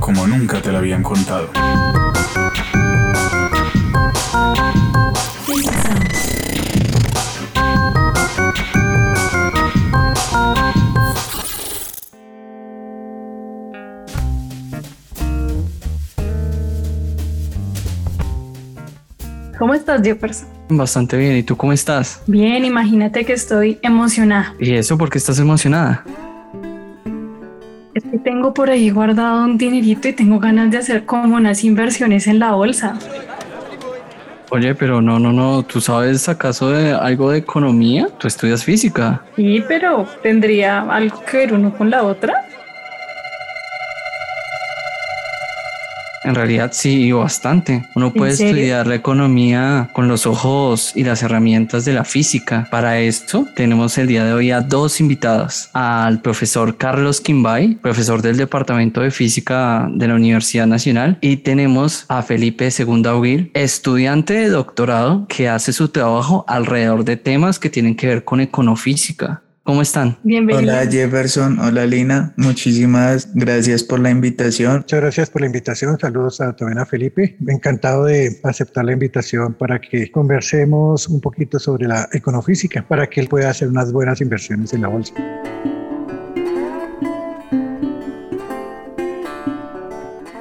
Como nunca te la habían contado. ¿Cómo estás, Jefferson? Bastante bien. ¿Y tú cómo estás? Bien, imagínate que estoy emocionada. ¿Y eso por qué estás emocionada? Tengo por ahí guardado un dinerito y tengo ganas de hacer como unas inversiones en la bolsa. Oye, pero no, no, no. ¿Tú sabes acaso de algo de economía? Tú estudias física. Sí, pero ¿tendría algo que ver uno con la otra? En realidad sí, bastante. Uno puede estudiar la economía con los ojos y las herramientas de la física. Para esto tenemos el día de hoy a dos invitados. Al profesor Carlos Quimbay, profesor del Departamento de Física de la Universidad Nacional. Y tenemos a Felipe Segunda Huil, estudiante de doctorado que hace su trabajo alrededor de temas que tienen que ver con econofísica. ¿Cómo están? Bienvenido. Hola Jefferson, hola Lina, muchísimas gracias por la invitación. Muchas gracias por la invitación. Saludos a también a Felipe. Encantado de aceptar la invitación para que conversemos un poquito sobre la econofísica, para que él pueda hacer unas buenas inversiones en la bolsa.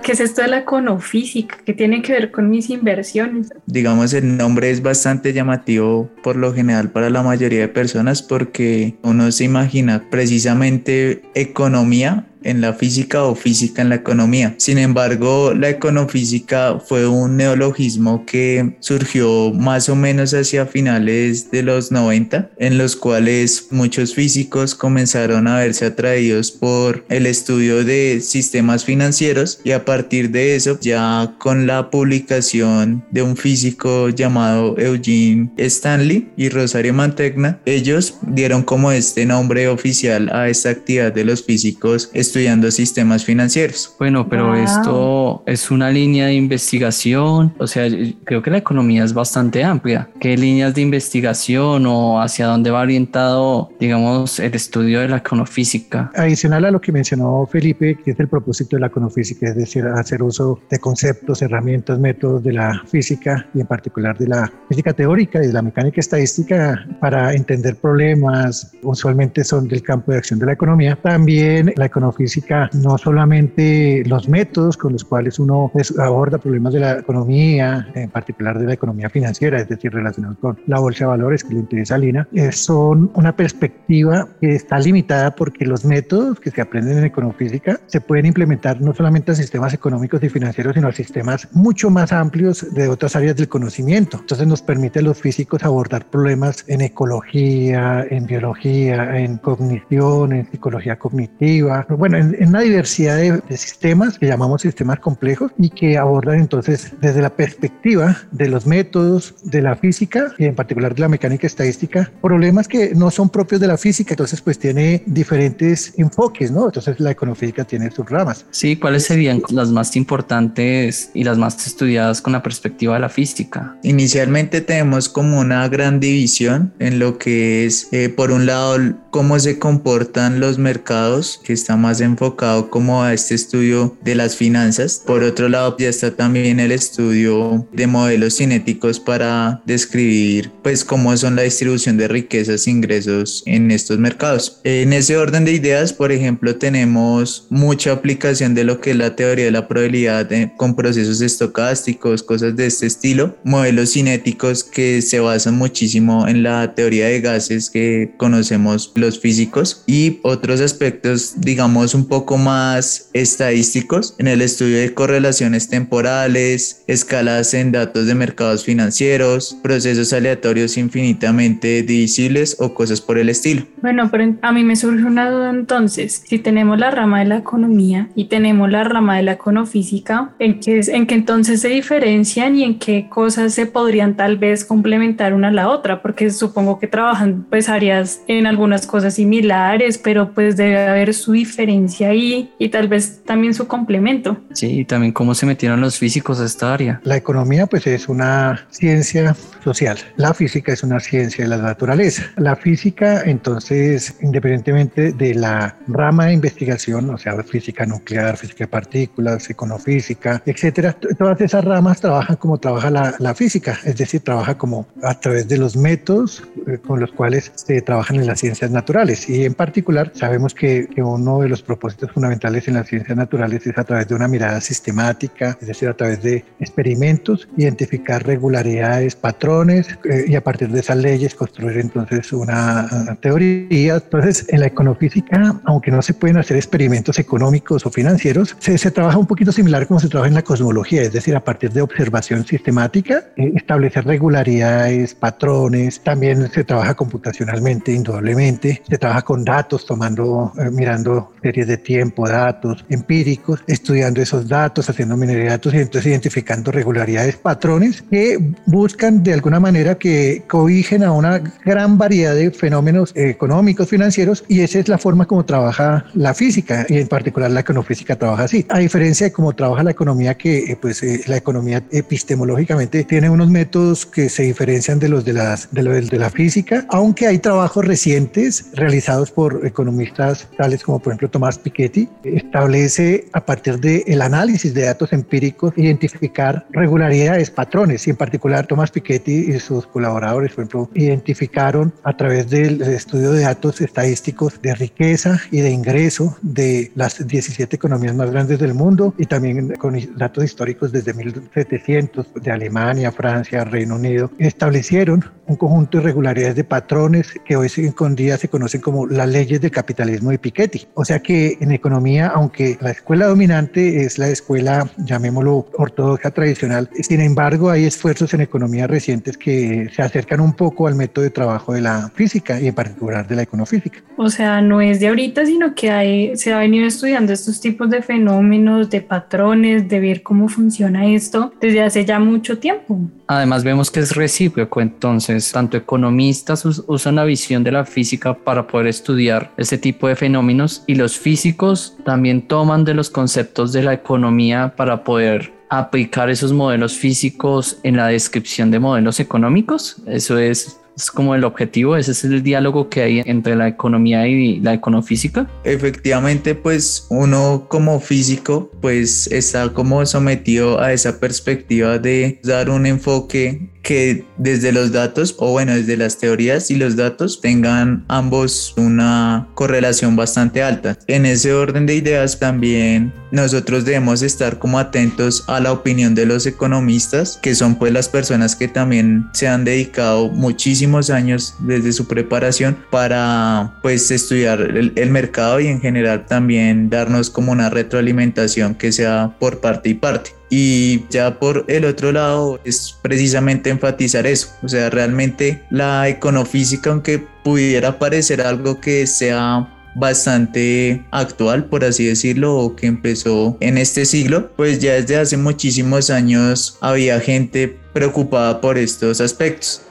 ¿Qué es esto de la econofísica? ¿Qué tiene que ver con mis inversiones? Digamos, el nombre es bastante llamativo por lo general para la mayoría de personas porque uno se imagina precisamente economía en la física o física en la economía. Sin embargo, la econofísica fue un neologismo que surgió más o menos hacia finales de los 90, en los cuales muchos físicos comenzaron a verse atraídos por el estudio de sistemas financieros y a partir de eso, ya con la publicación de un físico llamado Eugene Stanley y Rosario Mantegna, ellos dieron como este nombre oficial a esta actividad de los físicos estudiando sistemas financieros. Bueno, pero Wow. esto es una línea de investigación, o sea, yo creo que la economía es bastante amplia. ¿Qué líneas de investigación o hacia dónde va orientado, digamos, el estudio de la econofísica? Adicional a lo que mencionó Felipe, que es el propósito de la econofísica, es decir, hacer uso de conceptos, herramientas, métodos de la física y en particular de la física teórica y de la mecánica estadística para entender problemas, usualmente son del campo de acción de la economía. También la econofísica, no solamente los métodos con los cuales uno pues, aborda problemas de la economía, en particular de la economía financiera, es decir, relacionados con la bolsa de valores que le interesa a Lina, eh, son una perspectiva que está limitada porque los métodos que se aprenden en econofísica se pueden implementar no solamente a sistemas económicos y financieros, sino a sistemas mucho más amplios de otras áreas del conocimiento. Entonces nos permite a los físicos abordar problemas en ecología, en biología, en cognición, en psicología cognitiva, bueno, en, en una diversidad de, de sistemas que llamamos sistemas complejos y que abordan entonces desde la perspectiva de los métodos de la física y en particular de la mecánica estadística, problemas que no son propios de la física, entonces pues tiene diferentes enfoques, ¿no? Entonces la econofísica tiene sus ramas. Sí, ¿cuáles serían las más importantes y las más estudiadas con la perspectiva de la física? Inicialmente tenemos como una gran división en lo que es, eh, por un lado, cómo se comportan los mercados, que está más enfocado como a este estudio de las finanzas. Por otro lado, ya está también el estudio de modelos cinéticos para describir pues cómo son la distribución de riquezas e ingresos en estos mercados. En ese orden de ideas, por ejemplo, tenemos mucha aplicación de lo que es la teoría de la probabilidad eh, con procesos estocásticos, cosas de este estilo, modelos cinéticos que se basan muchísimo en la teoría de gases que conocemos los físicos y otros aspectos, digamos, un poco más estadísticos en el estudio de correlaciones temporales, escalas en datos de mercados financieros, procesos aleatorios infinitamente divisibles o cosas por el estilo. Bueno, pero a mí me surge una duda entonces, si tenemos la rama de la economía y tenemos la rama de la econofísica, ¿en qué, en qué entonces se diferencian y en qué cosas se podrían tal vez complementar una a la otra? Porque supongo que trabajan pues áreas en algunas cosas similares, pero pues debe haber su diferencia ahí y tal vez también su complemento. Sí, y también cómo se metieron los físicos a esta área. La economía pues es una ciencia social, la física es una ciencia de la naturaleza. La física entonces, independientemente de la rama de investigación, o sea, física nuclear, física de partículas, econofísica, etcétera, todas esas ramas trabajan como trabaja la, la física, es decir, trabaja como a través de los métodos eh, con los cuales se trabajan en las ciencias naturales. Y en particular, sabemos que, uno de los propósitos fundamentales en las ciencias naturales es a través de una mirada sistemática, es decir, a través de experimentos, identificar regularidades, patrones eh, y a partir de esas leyes construir entonces una teoría. Entonces, en la econofísica, aunque no se pueden hacer experimentos económicos o financieros, se, se trabaja un poquito similar como se trabaja en la cosmología, es decir, a partir de observación sistemática, eh, establecer regularidades, patrones, también se trabaja computacionalmente, indudablemente, se trabaja con datos, tomando, eh, mirando series de tiempo, datos empíricos, estudiando esos datos, haciendo minería de datos y entonces identificando regularidades, patrones que buscan de alguna manera que cobijen a una gran variedad de fenómenos económicos, financieros y esa es la forma como trabaja la física y en particular la econofísica trabaja así. A diferencia de cómo trabaja la economía, que eh, pues eh, la economía epistemológicamente tiene unos métodos que se diferencian de los de, las, de, lo de la física, aunque hay trabajos recientes realizados por economistas tales como por ejemplo Tomás Piketty, establece a partir del el análisis de datos empíricos identificar regularidades, patrones y en particular Tomás Piketty y sus colaboradores, por ejemplo, identificaron a través del estudio de datos estadísticos de riqueza y de ingreso de las 17 economías más grandes del mundo y también con datos históricos desde 1700 de Alemania, Francia, Reino Unido, establecieron un conjunto de regularidades de patrones que hoy en día se conocen como las leyes del capitalismo de Piketty. O sea que en economía, aunque la escuela dominante es la escuela, llamémoslo ortodoxa tradicional, sin embargo hay esfuerzos en economía recientes que se acercan un poco al método de trabajo de la física y en particular de la econofísica. O sea, no es de ahorita, sino que hay, se ha venido estudiando estos tipos de fenómenos, de patrones, de ver cómo funciona esto desde hace ya mucho tiempo. Además vemos que es recíproco, entonces tanto economistas usan la visión de la física para poder estudiar este tipo de fenómenos y los físicos también toman de los conceptos de la economía para poder aplicar esos modelos físicos en la descripción de modelos económicos. Eso es es como el objetivo, ese es el diálogo que hay entre la economía y la econofísica. Efectivamente, pues uno como físico, pues está como sometido a esa perspectiva de dar un enfoque que desde los datos o bueno desde las teorías y los datos tengan ambos una correlación bastante alta. En ese orden de ideas también nosotros debemos estar como atentos a la opinión de los economistas que son pues las personas que también se han dedicado muchísimos años desde su preparación para pues estudiar el, el mercado y en general también darnos como una retroalimentación que sea por parte y parte y ya por el otro lado es precisamente enfatizar eso, o sea, realmente la econofísica, aunque pudiera parecer algo que sea bastante actual, por así decirlo, o que empezó en este siglo, pues ya desde hace muchísimos años había gente preocupada por estos aspectos.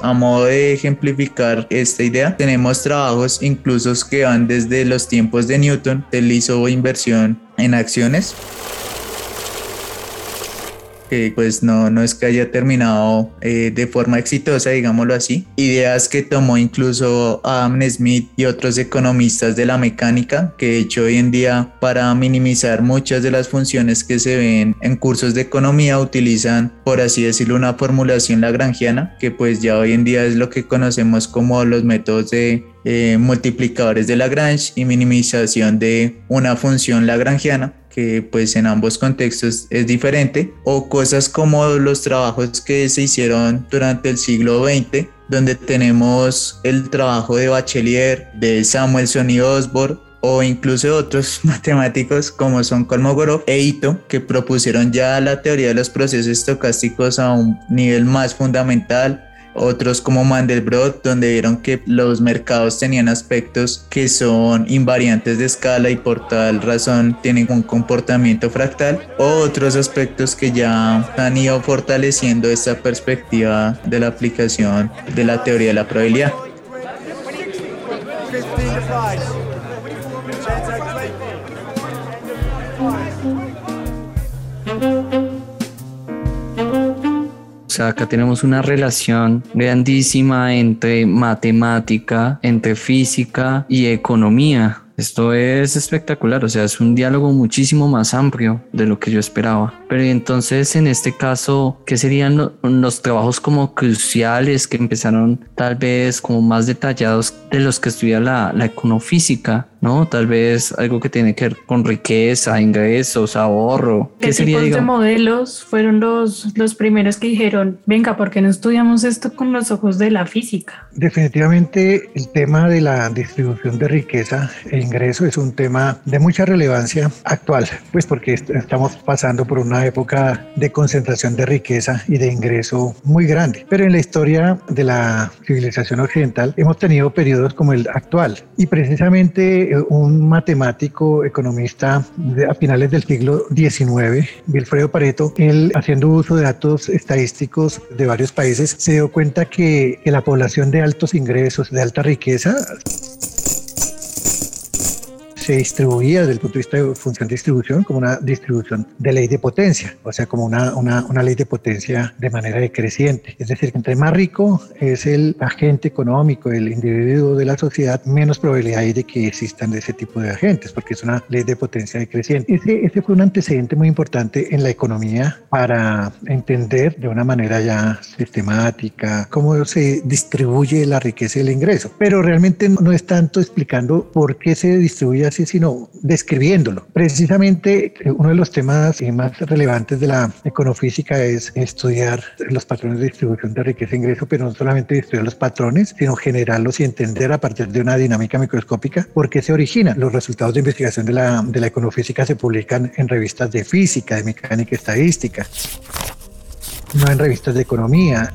A modo de ejemplificar esta idea, tenemos trabajos incluso que van desde los tiempos de Newton, él hizo inversión en acciones que pues no, no es que haya terminado eh, de forma exitosa, digámoslo así. Ideas que tomó incluso Adam Smith y otros economistas de la mecánica, que de hecho hoy en día para minimizar muchas de las funciones que se ven en cursos de economía utilizan, por así decirlo, una formulación lagrangiana, que pues ya hoy en día es lo que conocemos como los métodos de eh, multiplicadores de Lagrange y minimización de una función lagrangiana que pues en ambos contextos es diferente, o cosas como los trabajos que se hicieron durante el siglo XX donde tenemos el trabajo de Bachelier, de Samuelson y Osborne, o incluso otros matemáticos como son Kolmogorov e Ito, que propusieron ya la teoría de los procesos estocásticos a un nivel más fundamental, otros como Mandelbrot, donde vieron que los mercados tenían aspectos que son invariantes de escala y por tal razón tienen un comportamiento fractal, o otros aspectos que ya han ido fortaleciendo esta perspectiva de la aplicación de la teoría de la probabilidad. Acá tenemos una relación grandísima entre matemática, entre física y economía. Esto es espectacular, o sea, es un diálogo muchísimo más amplio de lo que yo esperaba. Pero entonces, en este caso, ¿qué serían los trabajos como cruciales que empezaron tal vez como más detallados de los que estudia la, la econofísica? ¿no? Tal vez algo que tiene que ver con riqueza, ingresos, ahorro. ¿Qué, sería, tipos de modelos fueron los, los primeros que dijeron, venga, ¿por qué no estudiamos esto con los ojos de la física? Definitivamente el tema de la distribución de riqueza e ingreso es un tema de mucha relevancia actual, pues porque estamos pasando por una época de concentración de riqueza y de ingreso muy grande. Pero en la historia de la civilización occidental hemos tenido periodos como el actual y precisamente eh, un matemático economista a finales del siglo XIX, Wilfredo Pareto, él haciendo uso de datos estadísticos de varios países, se dio cuenta que, que la población de altos ingresos, de alta riqueza, se distribuía desde el punto de vista de función de distribución como una distribución de ley de potencia, o sea, como una, una, una ley de potencia de manera decreciente. Es decir, que entre más rico es el agente económico, el individuo de la sociedad, menos probabilidad hay de que existan ese tipo de agentes, porque es una ley de potencia decreciente. Ese, ese fue un antecedente muy importante en la economía para entender de una manera ya sistemática cómo se distribuye la riqueza y el ingreso. Pero realmente no es tanto explicando por qué se distribuye así sino describiéndolo. Precisamente eh, uno de los temas eh, más relevantes de la econofísica es estudiar los patrones de distribución de riqueza e ingreso, pero no solamente estudiar los patrones, sino generarlos y entender a partir de una dinámica microscópica por qué se originan. Los resultados de investigación de la, de la econofísica se publican en revistas de física, de mecánica estadística, no en revistas de economía.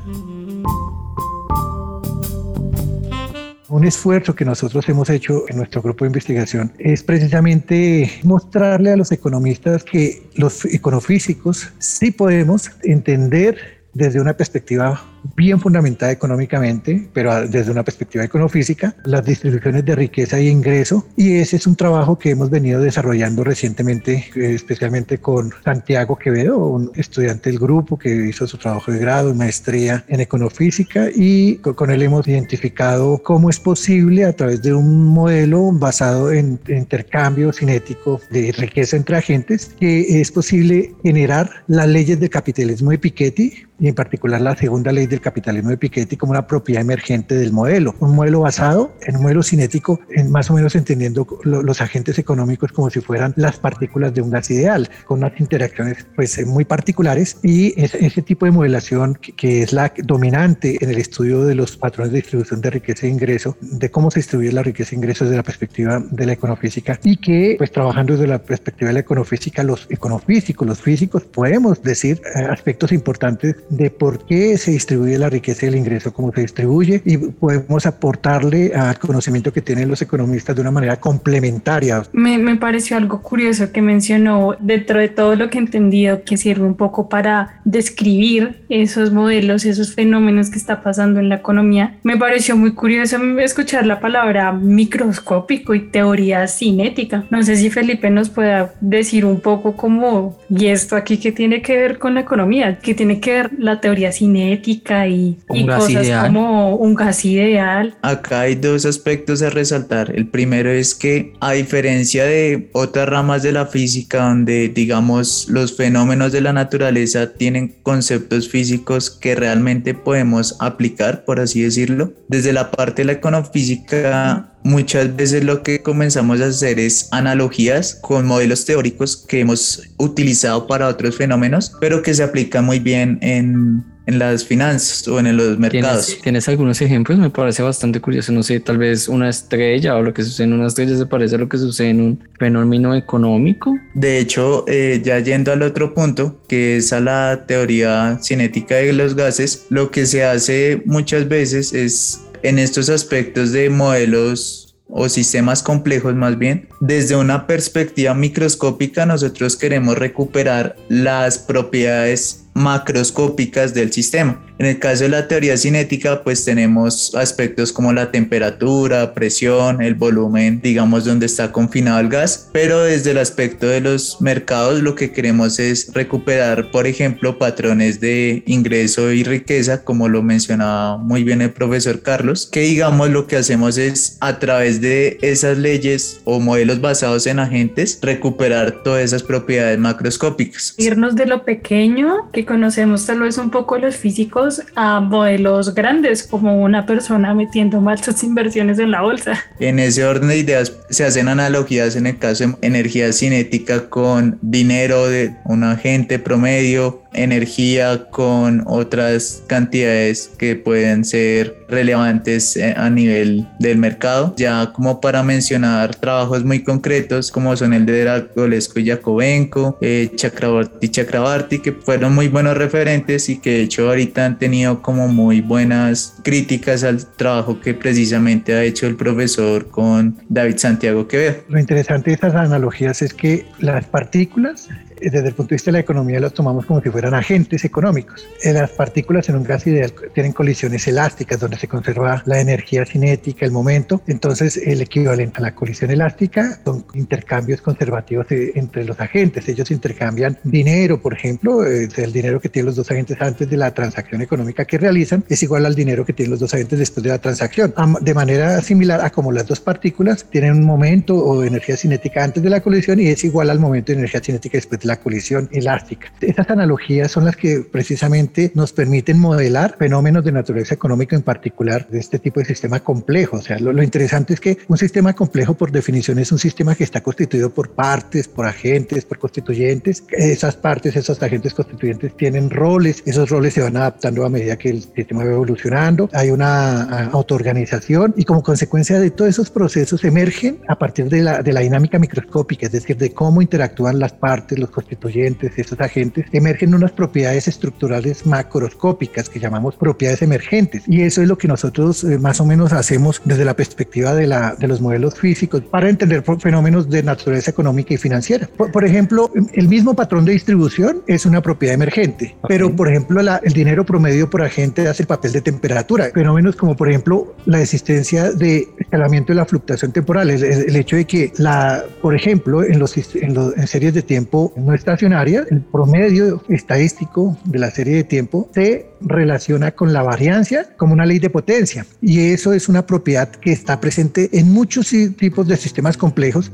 Un esfuerzo que nosotros hemos hecho en nuestro grupo de investigación es precisamente mostrarle a los economistas que los econofísicos sí podemos entender desde una perspectiva bien fundamentada económicamente, pero desde una perspectiva econofísica, las distribuciones de riqueza y ingreso. Y ese es un trabajo que hemos venido desarrollando recientemente, eh, especialmente con Santiago Quevedo, un estudiante del grupo que hizo su trabajo de grado y maestría en econofísica. Y con él hemos identificado cómo es posible a través de un modelo basado en intercambio cinético de riqueza entre agentes, que es posible generar las leyes del capitalismo de Piketty y en particular la segunda ley del capitalismo de Piketty como una propiedad emergente del modelo, un modelo basado en un modelo cinético, en más o menos entendiendo los agentes económicos como si fueran las partículas de un gas ideal, con unas interacciones pues eh, muy particulares. Y ese, tipo de modelación que, es la dominante en el estudio de los patrones de distribución de riqueza e ingreso, de cómo se distribuye la riqueza e ingreso desde la perspectiva de la econofísica y que pues trabajando desde la perspectiva de la econofísica, los econofísicos, los físicos podemos decir eh, aspectos importantes de por qué se distribuye la riqueza y el ingreso, cómo se distribuye y podemos aportarle al conocimiento que tienen los economistas de una manera complementaria. Me, me pareció algo curioso que mencionó dentro de todo lo que he entendido que sirve un poco para describir esos modelos, esos fenómenos que está pasando en la economía. Me pareció muy curioso escuchar la palabra microscópico y teoría cinética. No sé si Felipe nos pueda decir un poco cómo, y esto aquí que tiene que ver con la economía, que tiene que ver la teoría cinética y, cosas como un gas ideal. Acá hay dos aspectos a resaltar. El primero es que a diferencia de otras ramas de la física donde digamos los fenómenos de la naturaleza tienen conceptos físicos que realmente podemos aplicar, por así decirlo, desde la parte de la econofísica muchas veces lo que comenzamos a hacer es analogías con modelos teóricos que hemos utilizado para otros fenómenos, pero que se aplican muy bien en en las finanzas o en los mercados. ¿Tienes, ¿Tienes, algunos ejemplos? Me parece bastante curioso. No sé, tal vez una estrella o lo que sucede en una estrella se parece a lo que sucede en un fenómeno económico. De hecho, eh, ya yendo al otro punto, que es a la teoría cinética de los gases, lo que se hace muchas veces es en estos aspectos de modelos o sistemas complejos más bien, desde una perspectiva microscópica nosotros queremos recuperar las propiedades macroscópicas del sistema. En el caso de la teoría cinética, pues tenemos aspectos como la temperatura, presión, el volumen, digamos, donde está confinado el gas, pero desde el aspecto de los mercados lo que queremos es recuperar, por ejemplo, patrones de ingreso y riqueza, como lo mencionaba muy bien el profesor Carlos, que digamos lo que hacemos es a través de esas leyes o modelos basados en agentes, recuperar todas esas propiedades macroscópicas. Irnos de lo pequeño que conocemos tal vez un poco los físicos a modelos grandes como una persona metiendo mal sus inversiones en la bolsa. En ese orden de ideas se hacen analogías en el caso de energía cinética con dinero de un agente promedio energía con otras cantidades que pueden ser relevantes eh, a nivel del mercado. Ya como para mencionar trabajos muy concretos como son el de Dragolesco y Jacobenko, eh, Chakrabarti y Chakrabarti, que fueron muy buenos referentes y que de hecho ahorita han tenido como muy buenas críticas al trabajo que precisamente ha hecho el profesor con David Santiago Quevedo. Lo interesante de estas analogías es que las partículas desde el punto de vista de la economía las tomamos como si fueran agentes económicos. Las partículas en un gas ideal tienen colisiones elásticas donde se conserva la energía cinética, el momento. Entonces el equivalente a la colisión elástica son intercambios conservativos entre los agentes. Ellos intercambian dinero, por ejemplo, el dinero que tienen los dos agentes antes de la transacción económica que realizan es igual al dinero que tienen los dos agentes después de la transacción. De manera similar a como las dos partículas tienen un momento o energía cinética antes de la colisión y es igual al momento de energía cinética después de la colisión elástica. Estas analogías son las que precisamente nos permiten modelar fenómenos de naturaleza económica en particular de este tipo de sistema complejo. O sea, lo, interesante es que un sistema complejo por definición es un sistema que está constituido por partes, por agentes, por constituyentes. Esas partes, esos agentes constituyentes tienen roles, esos roles se van adaptando a medida que el sistema va evolucionando. Hay una autoorganización y como consecuencia de todos esos procesos emergen a partir de la, de la dinámica microscópica, es decir, de cómo interactúan las partes, los constituyentes, esos agentes, emergen unas propiedades estructurales macroscópicas que llamamos propiedades emergentes. Y eso es lo que nosotros eh, más o menos hacemos desde la perspectiva de, la, de los modelos físicos para entender fenómenos de naturaleza económica y financiera. Por, ejemplo, el mismo patrón de distribución es una propiedad emergente, pero por ejemplo el dinero promedio por agente hace el papel de temperatura. Fenómenos como por ejemplo la existencia de escalamiento de la fluctuación temporal, el, el hecho de que la, por ejemplo, en, los, en, los, en series de tiempo no estacionaria, el promedio estadístico de la serie de tiempo se relaciona con la variancia como una ley de potencia. Y eso es una propiedad que está presente en muchos tipos de sistemas complejos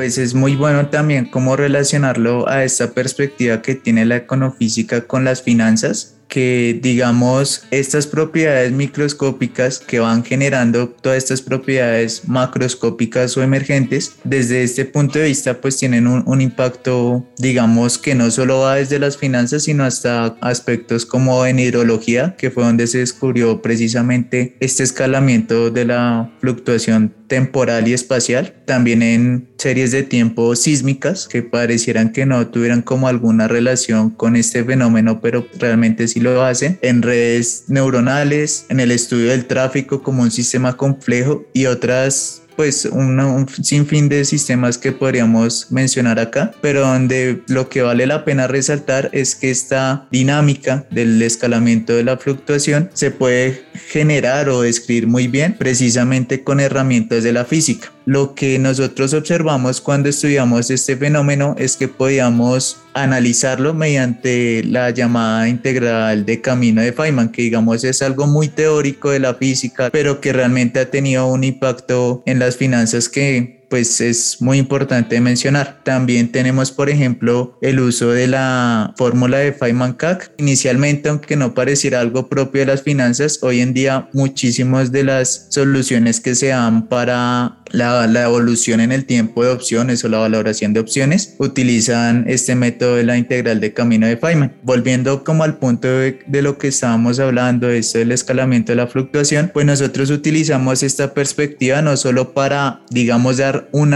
pues es muy bueno también cómo relacionarlo a esta perspectiva que tiene la econofísica con las finanzas que digamos estas propiedades microscópicas que van generando todas estas propiedades macroscópicas o emergentes desde este punto de vista pues tienen un, un, impacto digamos que no solo va desde las finanzas sino hasta aspectos como en hidrología que fue donde se descubrió precisamente este escalamiento de la fluctuación temporal y espacial también en series de tiempo sísmicas que parecieran que no tuvieran como alguna relación con este fenómeno pero realmente sí lo hacen, en redes neuronales, en el estudio del tráfico como un sistema complejo y otras pues un sinfín de sistemas que podríamos mencionar acá, pero donde lo que vale la pena resaltar es que esta dinámica del escalamiento de la fluctuación se puede generar o describir muy bien precisamente con herramientas de la física. Lo que nosotros observamos cuando estudiamos este fenómeno es que podíamos analizarlo mediante la llamada integral de camino de Feynman, que digamos es algo muy teórico de la física, pero que realmente ha tenido un impacto en las finanzas que pues es muy importante mencionar. También tenemos, por ejemplo, el uso de la fórmula de Feynman-Kac. Inicialmente, aunque no pareciera algo propio de las finanzas, hoy en día muchísimas de las soluciones que se dan para la, la, evolución en el tiempo de opciones o la valoración de opciones utilizan este método de la integral de camino de Feynman. Volviendo como al punto de, de lo que estábamos hablando, esto del escalamiento de la fluctuación, pues nosotros utilizamos esta perspectiva no solo para, digamos, dar un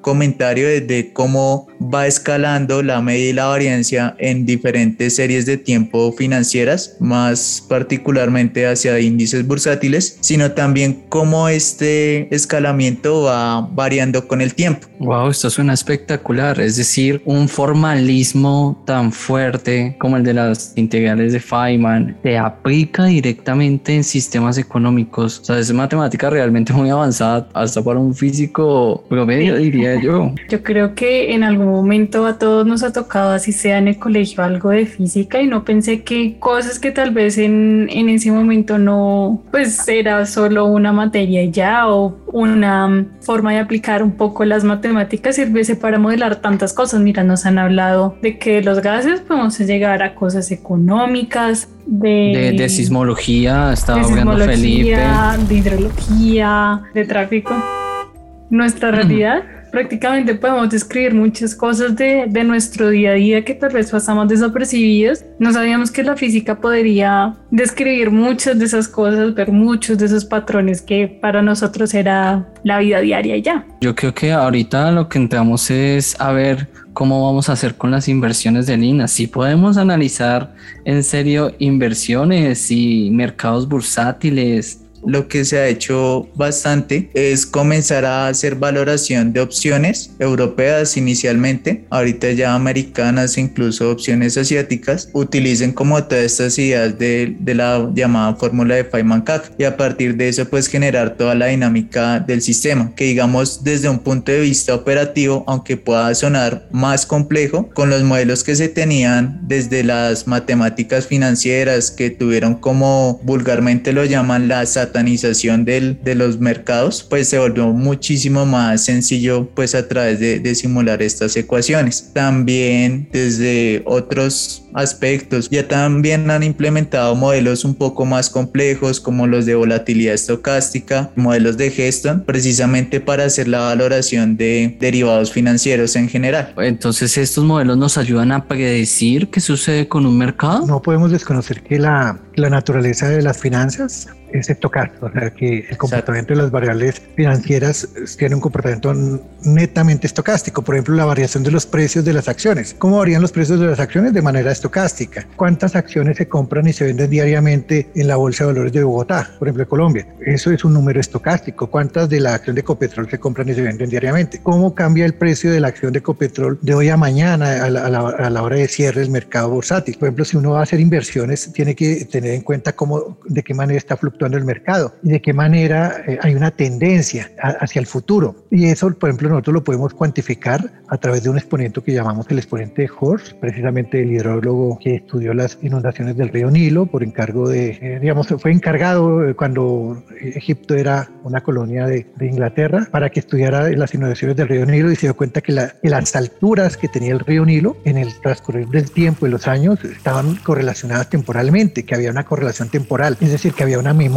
comentario de, de cómo va escalando la media y la variancia en diferentes series de tiempo financieras, más particularmente hacia índices bursátiles, sino también cómo este escalamiento va variando con el tiempo. Wow, esto suena espectacular. Es decir, un formalismo tan fuerte como el de las integrales de Feynman se aplica directamente en sistemas económicos. O sea, es matemática realmente muy avanzada, hasta para un físico promedio, diría yo. Yo creo que en algún momento a todos nos ha tocado, así sea en el colegio, algo de física y no pensé que cosas que tal vez en, en ese momento no, pues era solo una materia ya o una forma de aplicar un poco las matemáticas sirviese para modelar tantas cosas. Mira, nos han hablado de que los gases podemos llegar a cosas económicas, de, de, sismología, estaba hablando Felipe. De hidrología, de tráfico. Nuestra realidad prácticamente podemos describir muchas cosas de, de, nuestro día a día que tal vez pasamos desapercibidos. No sabíamos que la física podría describir muchas de esas cosas, ver muchos de esos patrones que para nosotros era la vida diaria ya. Yo creo que ahorita lo que entramos es a ver cómo vamos a hacer con las inversiones de Lina. Si podemos analizar en serio inversiones y mercados bursátiles, lo que se ha hecho bastante es comenzar a hacer valoración de opciones europeas inicialmente, ahorita ya americanas, incluso opciones asiáticas, utilicen como todas estas ideas de, de la llamada fórmula de Feynman-Kac y a partir de eso pues generar toda la dinámica del sistema, que digamos desde un punto de vista operativo, aunque pueda sonar más complejo, con los modelos que se tenían desde las matemáticas financieras que tuvieron como vulgarmente lo llaman las satanización del, de los mercados, pues se volvió muchísimo más sencillo pues a través de, de simular estas ecuaciones. También desde otros aspectos ya también han implementado modelos un poco más complejos como los de volatilidad estocástica, modelos de Geston, precisamente para hacer la valoración de derivados financieros en general. Entonces estos modelos nos ayudan a predecir qué sucede con un mercado. No podemos desconocer que la, la naturaleza de las finanzas es estocástico, o sea que el comportamiento de las variables financieras tiene un comportamiento netamente estocástico. Por ejemplo, la variación de los precios de las acciones. ¿Cómo varían los precios de las acciones? De manera estocástica. ¿Cuántas acciones se compran y se venden diariamente en la Bolsa de Valores de Bogotá, por ejemplo, Colombia? Eso es un número estocástico. ¿Cuántas de la acción de Copetrol se compran y se venden diariamente? ¿Cómo cambia el precio de la acción de Copetrol de hoy a mañana a la, a la, a la hora de cierre del mercado bursátil? Por ejemplo, si uno va a hacer inversiones, tiene que tener en cuenta cómo, de qué manera está fluctuando el mercado y de qué manera eh, hay una tendencia a, hacia el futuro. Y eso, por ejemplo, nosotros lo podemos cuantificar a través de un exponente que llamamos el exponente Horst, precisamente el hidrólogo que estudió las inundaciones del río Nilo por encargo de, eh, digamos, fue encargado eh, cuando Egipto era una colonia de, de, Inglaterra para que estudiara las inundaciones del río Nilo y se dio cuenta que, la, que las alturas que tenía el río Nilo en el transcurrir del tiempo y los años estaban correlacionadas temporalmente, que había una correlación temporal, es decir, que había una memoria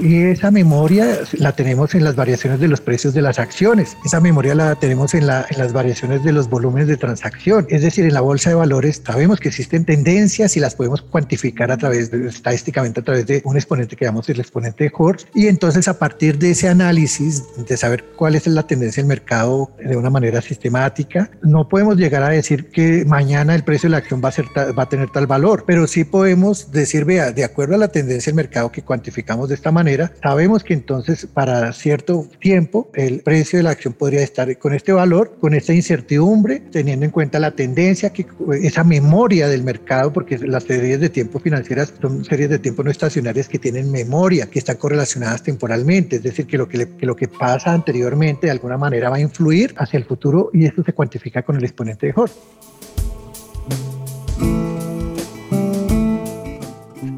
y esa memoria la tenemos en las variaciones de los precios de las acciones, esa memoria la tenemos en, la, en las variaciones de los volúmenes de transacción, es decir, en la bolsa de valores sabemos que existen tendencias y las podemos cuantificar a través de, estadísticamente a través de un exponente que llamamos el exponente de Horst y entonces a partir de ese análisis de saber cuál es la tendencia del mercado de una manera sistemática, no podemos llegar a decir que mañana el precio de la acción va a, ser va a tener tal valor, pero sí podemos decir, vea, de acuerdo a la tendencia del mercado que cuantificamos de esta manera, sabemos que entonces para cierto tiempo el precio de la acción podría estar con este valor, con esta incertidumbre, teniendo en cuenta la tendencia, que esa memoria del mercado, porque las series de tiempo financieras son series de tiempo no estacionarias que tienen memoria, que están correlacionadas temporalmente, es decir, que lo que, le, que lo que pasa anteriormente de alguna manera va a influir hacia el futuro y esto se cuantifica con el exponente de Horst.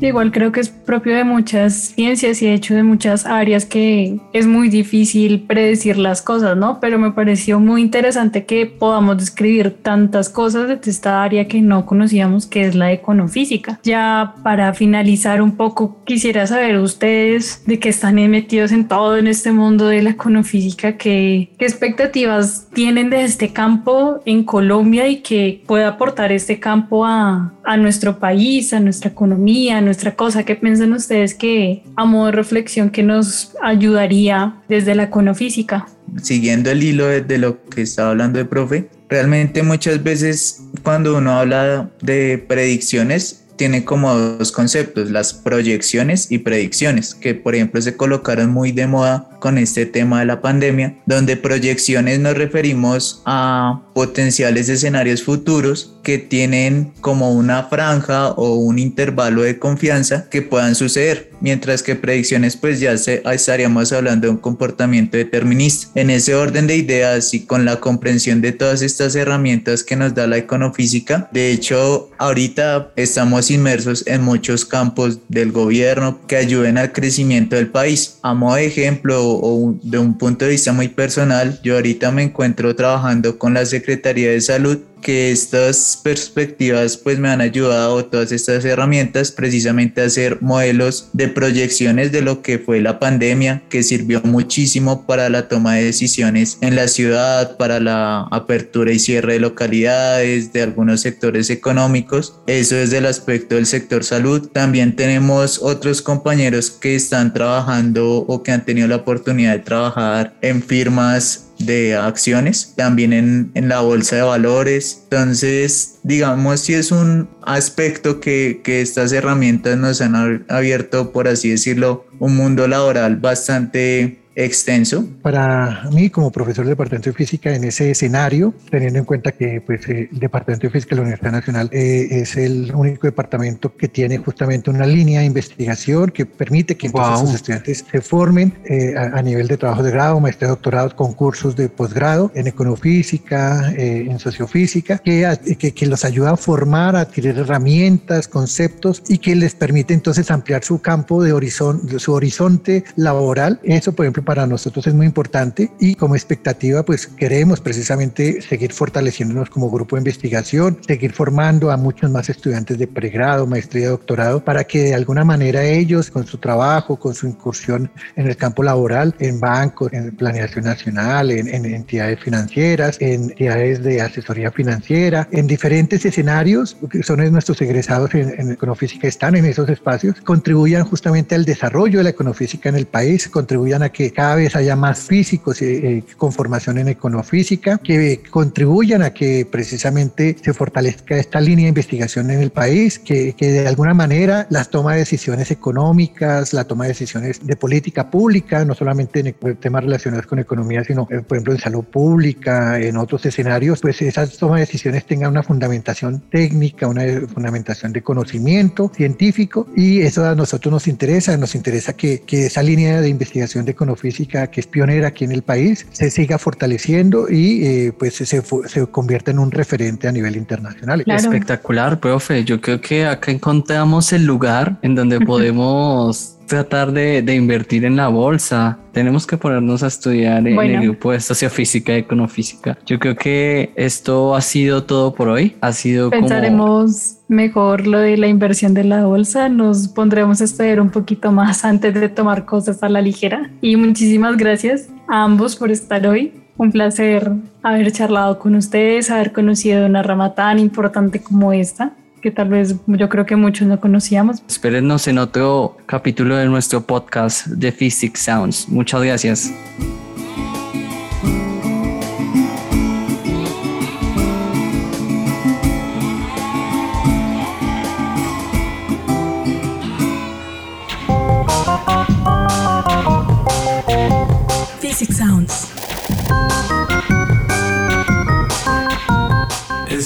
Igual creo que es propio de muchas ciencias y de hecho de muchas áreas que es muy difícil predecir las cosas, ¿no? Pero me pareció muy interesante que podamos describir tantas cosas de esta área que no conocíamos, que es la econofísica. Ya para finalizar un poco, quisiera saber ustedes de qué están metidos en todo en este mundo de la econofísica, qué, qué expectativas tienen de este campo en Colombia y qué puede aportar este campo a, a nuestro país, a nuestra economía, a nuestra cosa. ¿Qué piensan ustedes que a modo de reflexión que nos ayudaría desde la econofísica? Siguiendo el hilo de, lo que estaba hablando el profe, realmente muchas veces cuando uno habla de predicciones tiene como dos conceptos, las proyecciones y predicciones, que por ejemplo se colocaron muy de moda con este tema de la pandemia, donde proyecciones nos referimos a potenciales escenarios futuros que tienen como una franja o un intervalo de confianza que puedan suceder, mientras que predicciones pues ya se, estaríamos hablando de un comportamiento determinista. En ese orden de ideas y con la comprensión de todas estas herramientas que nos da la econofísica, de hecho ahorita estamos inmersos en muchos campos del gobierno que ayuden al crecimiento del país. A modo de ejemplo o de un punto de vista muy personal, yo ahorita me encuentro trabajando con la Secretaría de Salud que estas perspectivas pues me han ayudado todas estas herramientas precisamente a hacer modelos de proyecciones de lo que fue la pandemia que sirvió muchísimo para la toma de decisiones en la ciudad, para la apertura y cierre de localidades, de algunos sectores económicos. Eso es del aspecto del sector salud. También tenemos otros compañeros que están trabajando o que han tenido la oportunidad de trabajar en firmas de acciones, también en, en, la bolsa de valores. Entonces, digamos, si es un aspecto que, que estas herramientas nos han abierto, por así decirlo, un mundo laboral bastante extenso. Para mí, como profesor de Departamento de Física, en ese escenario, teniendo en cuenta que pues, eh, el Departamento de Física de la Universidad Nacional eh, es el único departamento que tiene justamente una línea de investigación que permite que todos sus estudiantes se formen eh, a, nivel de trabajo de grado, maestría, doctorado, con cursos de posgrado en econofísica, en sociofísica, que, que, que los ayuda a formar, a adquirir herramientas, conceptos y que les permite entonces ampliar su campo de horizonte, su horizonte laboral. Eso, por ejemplo, para nosotros es muy importante y como expectativa pues queremos precisamente seguir fortaleciéndonos como grupo de investigación, seguir formando a muchos más estudiantes de pregrado, maestría, doctorado, para que de alguna manera ellos con su trabajo, con su incursión en el campo laboral, en bancos, en planeación nacional, en, entidades financieras, en entidades de asesoría financiera, en diferentes escenarios, que son nuestros egresados en, en econofísica, están en esos espacios, contribuyan justamente al desarrollo de la econofísica en el país, contribuyan a que cada vez haya más físicos eh, eh, con formación en econofísica que contribuyan a que precisamente se fortalezca esta línea de investigación en el país, que, que de alguna manera las toma de decisiones económicas, la toma de decisiones de política pública, no solamente en temas relacionados con economía, sino eh, por ejemplo en salud pública, en otros escenarios, pues esas tomas de decisiones tengan una fundamentación técnica, una fundamentación de conocimiento científico y eso a nosotros nos interesa, nos interesa que, que esa línea de investigación de conocimiento física que es pionera aquí en el país se siga fortaleciendo y eh, pues se, se convierta en un referente a nivel internacional. Espectacular, profe. Yo creo que acá encontramos el lugar en donde podemos tratar de, de, invertir en la bolsa. Tenemos que ponernos a estudiar en el grupo de sociofísica y econofísica. Yo creo que esto ha sido todo por hoy. Ha sido Pensaremos mejor lo de la inversión de la bolsa. Nos pondremos a estudiar un poquito más antes de tomar cosas a la ligera. Y muchísimas gracias a ambos por estar hoy. Un placer haber charlado con ustedes, haber conocido una rama tan importante como esta que tal vez yo creo que muchos no conocíamos. Espérenos en otro capítulo de nuestro podcast de Physics Sounds. Muchas gracias.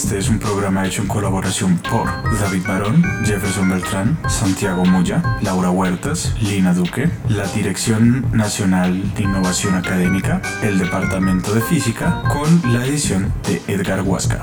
Este es un programa hecho en colaboración por David Barón, Jefferson Beltrán, Santiago Moya, Laura Huertas, Lina Duque, la Dirección Nacional de Innovación Académica, el Departamento de Física, con la edición de Edgar Huasca.